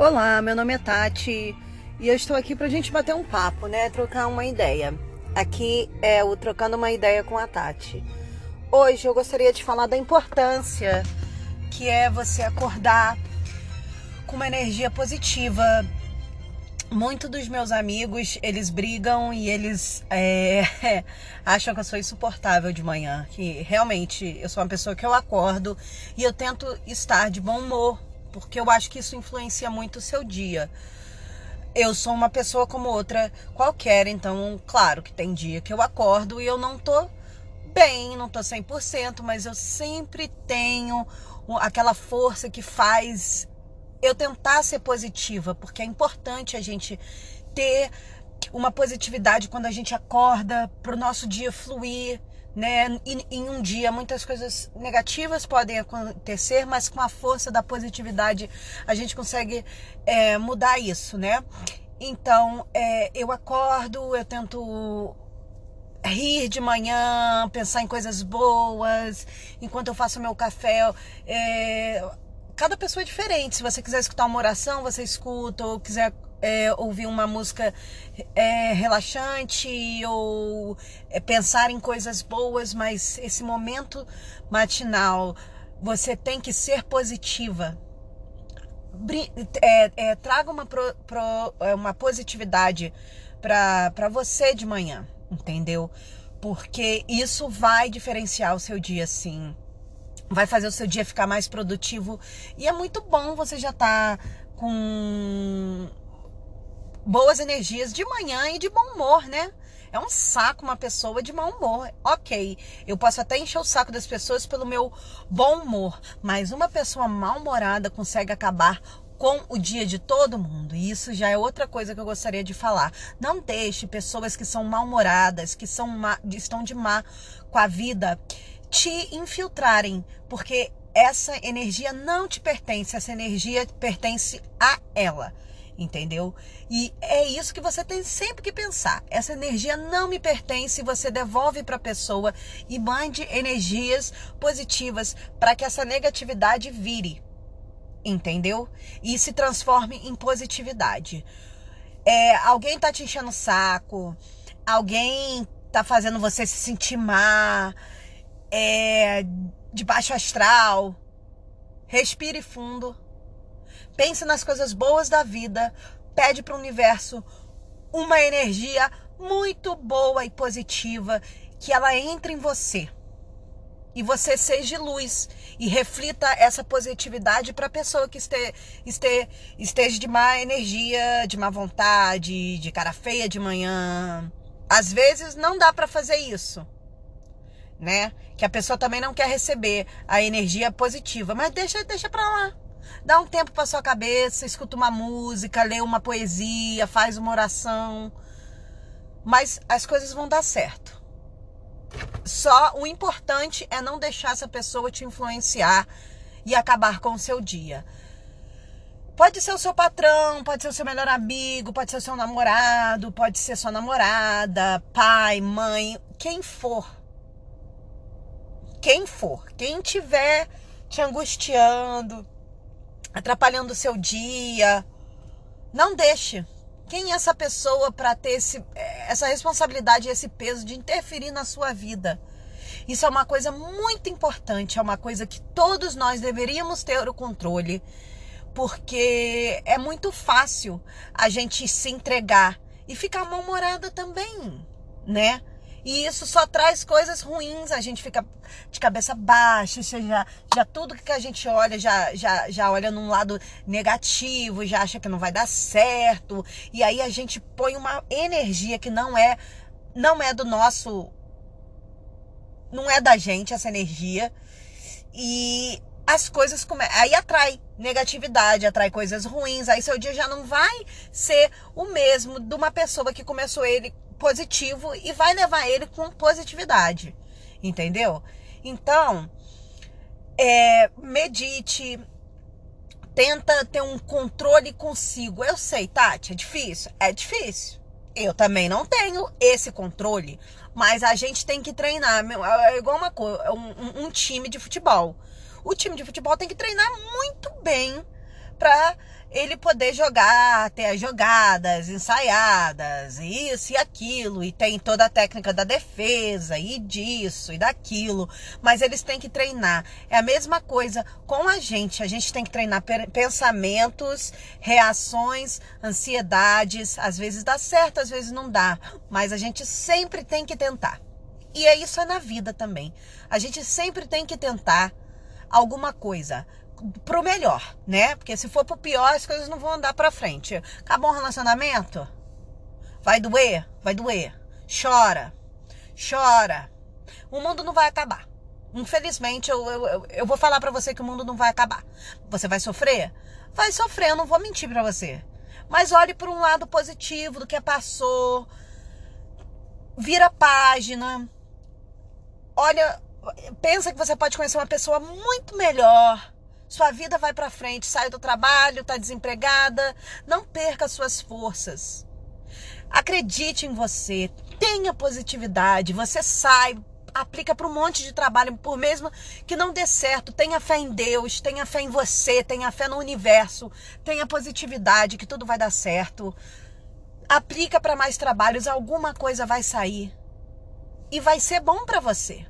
Olá, meu nome é Tati e eu estou aqui para a gente bater um papo, né? Trocar uma ideia. Aqui é o Trocando uma Ideia com a Tati. Hoje eu gostaria de falar da importância que é você acordar com uma energia positiva. Muitos dos meus amigos, eles brigam e eles é, acham que eu sou insuportável de manhã. Que realmente eu sou uma pessoa que eu acordo e eu tento estar de bom humor, porque eu acho que isso influencia muito o seu dia. Eu sou uma pessoa como outra qualquer, então, claro que tem dia que eu acordo e eu não tô bem, não tô 100%, mas eu sempre tenho aquela força que faz eu tentar ser positiva, porque é importante a gente ter uma positividade quando a gente acorda para o nosso dia fluir, né? E, em um dia muitas coisas negativas podem acontecer, mas com a força da positividade a gente consegue é, mudar isso, né? Então é, eu acordo, eu tento rir de manhã, pensar em coisas boas, enquanto eu faço meu café. É, cada pessoa é diferente. Se você quiser escutar uma oração, você escuta, ou quiser é, ouvir uma música é, relaxante ou é, pensar em coisas boas, mas esse momento matinal você tem que ser positiva. É, é, traga uma, pro, pro, é, uma positividade para você de manhã, entendeu? Porque isso vai diferenciar o seu dia, sim. Vai fazer o seu dia ficar mais produtivo. E é muito bom você já estar tá com boas energias de manhã e de bom humor, né? É um saco uma pessoa de mau humor. Ok, eu posso até encher o saco das pessoas pelo meu bom humor, mas uma pessoa mal-humorada consegue acabar com o dia de todo mundo. E isso já é outra coisa que eu gostaria de falar. Não deixe pessoas que são mal-humoradas, que são má, estão de má com a vida, te infiltrarem, porque essa energia não te pertence, essa energia pertence a ela entendeu? E é isso que você tem sempre que pensar. Essa energia não me pertence, você devolve para a pessoa e mande energias positivas para que essa negatividade vire, entendeu? E se transforme em positividade. É, alguém tá te enchendo o saco, alguém tá fazendo você se sentir má, é, de baixo astral. Respire fundo Pense nas coisas boas da vida, pede para o universo uma energia muito boa e positiva que ela entre em você. E você seja luz e reflita essa positividade para a pessoa que este, este, esteja de má energia, de má vontade, de cara feia de manhã. Às vezes não dá para fazer isso, né? Que a pessoa também não quer receber a energia positiva, mas deixa, deixa para lá. Dá um tempo para sua cabeça, escuta uma música, lê uma poesia, faz uma oração. Mas as coisas vão dar certo. Só o importante é não deixar essa pessoa te influenciar e acabar com o seu dia. Pode ser o seu patrão, pode ser o seu melhor amigo, pode ser o seu namorado, pode ser sua namorada, pai, mãe, quem for. Quem for, quem tiver te angustiando, atrapalhando o seu dia. Não deixe. Quem é essa pessoa para ter esse, essa responsabilidade esse peso de interferir na sua vida? Isso é uma coisa muito importante, é uma coisa que todos nós deveríamos ter o controle, porque é muito fácil a gente se entregar e ficar mal-humorada também, né? E isso só traz coisas ruins, a gente fica de cabeça baixa, já, já tudo que a gente olha já, já, já olha num lado negativo, já acha que não vai dar certo. E aí a gente põe uma energia que não é não é do nosso não é da gente essa energia. E as coisas começam. Aí atrai negatividade, atrai coisas ruins. Aí seu dia já não vai ser o mesmo de uma pessoa que começou ele positivo e vai levar ele com positividade, entendeu? Então, é, medite, tenta ter um controle consigo. Eu sei, Tati, é difícil? É difícil. Eu também não tenho esse controle, mas a gente tem que treinar. É igual uma coisa, um, um time de futebol. O time de futebol tem que treinar muito bem para ele poder jogar, ter as jogadas ensaiadas, isso e aquilo, e tem toda a técnica da defesa, e disso e daquilo, mas eles têm que treinar. É a mesma coisa com a gente, a gente tem que treinar pensamentos, reações, ansiedades, às vezes dá certo, às vezes não dá, mas a gente sempre tem que tentar. E é isso na vida também. A gente sempre tem que tentar alguma coisa pro melhor, né? Porque se for pro pior, as coisas não vão andar pra frente. Acabou um relacionamento? Vai doer? Vai doer. Chora. Chora. O mundo não vai acabar. Infelizmente, eu, eu, eu vou falar para você que o mundo não vai acabar. Você vai sofrer? Vai sofrer, eu não vou mentir para você. Mas olhe por um lado positivo do que passou. Vira página. Olha, pensa que você pode conhecer uma pessoa muito melhor sua vida vai para frente, sai do trabalho, está desempregada. Não perca suas forças. Acredite em você, tenha positividade. Você sai, aplica para um monte de trabalho, por mesmo que não dê certo. Tenha fé em Deus, tenha fé em você, tenha fé no universo, tenha positividade que tudo vai dar certo. Aplica para mais trabalhos, alguma coisa vai sair e vai ser bom para você.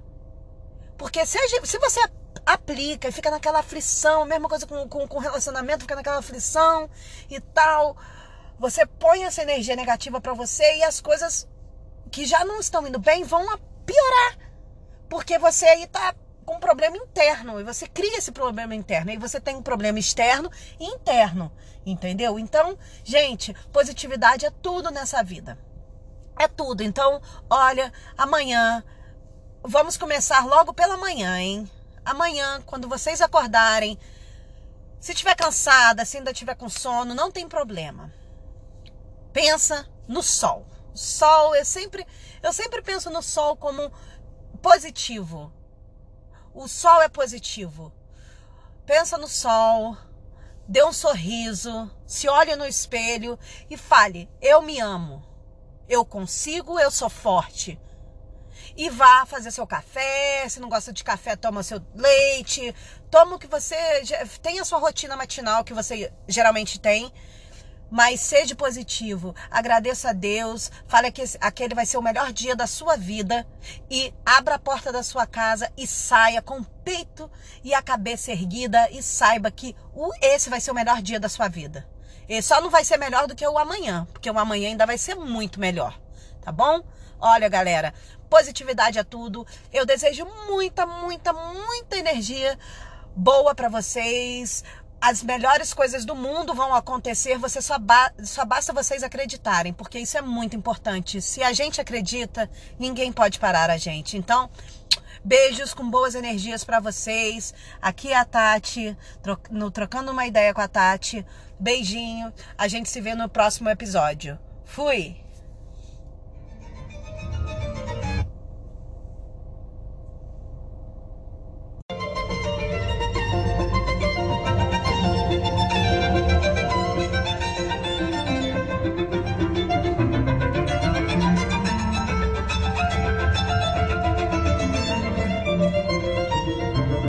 Porque se, se você aplica e fica naquela aflição, mesma coisa com, com, com relacionamento, fica naquela aflição e tal. Você põe essa energia negativa para você e as coisas que já não estão indo bem vão piorar. Porque você aí tá com um problema interno e você cria esse problema interno. E você tem um problema externo e interno, entendeu? Então, gente, positividade é tudo nessa vida. É tudo. Então, olha, amanhã vamos começar logo pela manhã, hein? Amanhã, quando vocês acordarem, se estiver cansada, se ainda estiver com sono, não tem problema. Pensa no sol. O sol, eu sempre, eu sempre penso no sol como positivo. O sol é positivo. Pensa no sol, dê um sorriso, se olhe no espelho e fale: Eu me amo. Eu consigo, eu sou forte e vá fazer seu café. Se não gosta de café, toma seu leite. Toma o que você. Tenha a sua rotina matinal que você geralmente tem. Mas seja positivo, agradeça a Deus, fale que aquele vai ser o melhor dia da sua vida e abra a porta da sua casa e saia com o peito e a cabeça erguida e saiba que esse vai ser o melhor dia da sua vida. E só não vai ser melhor do que o amanhã, porque o amanhã ainda vai ser muito melhor, tá bom? Olha, galera, positividade é tudo. Eu desejo muita, muita, muita energia boa para vocês. As melhores coisas do mundo vão acontecer, você só, ba só basta vocês acreditarem, porque isso é muito importante. Se a gente acredita, ninguém pode parar a gente. Então, beijos com boas energias para vocês. Aqui é a Tati, no Trocando uma Ideia com a Tati. Beijinho, a gente se vê no próximo episódio. Fui!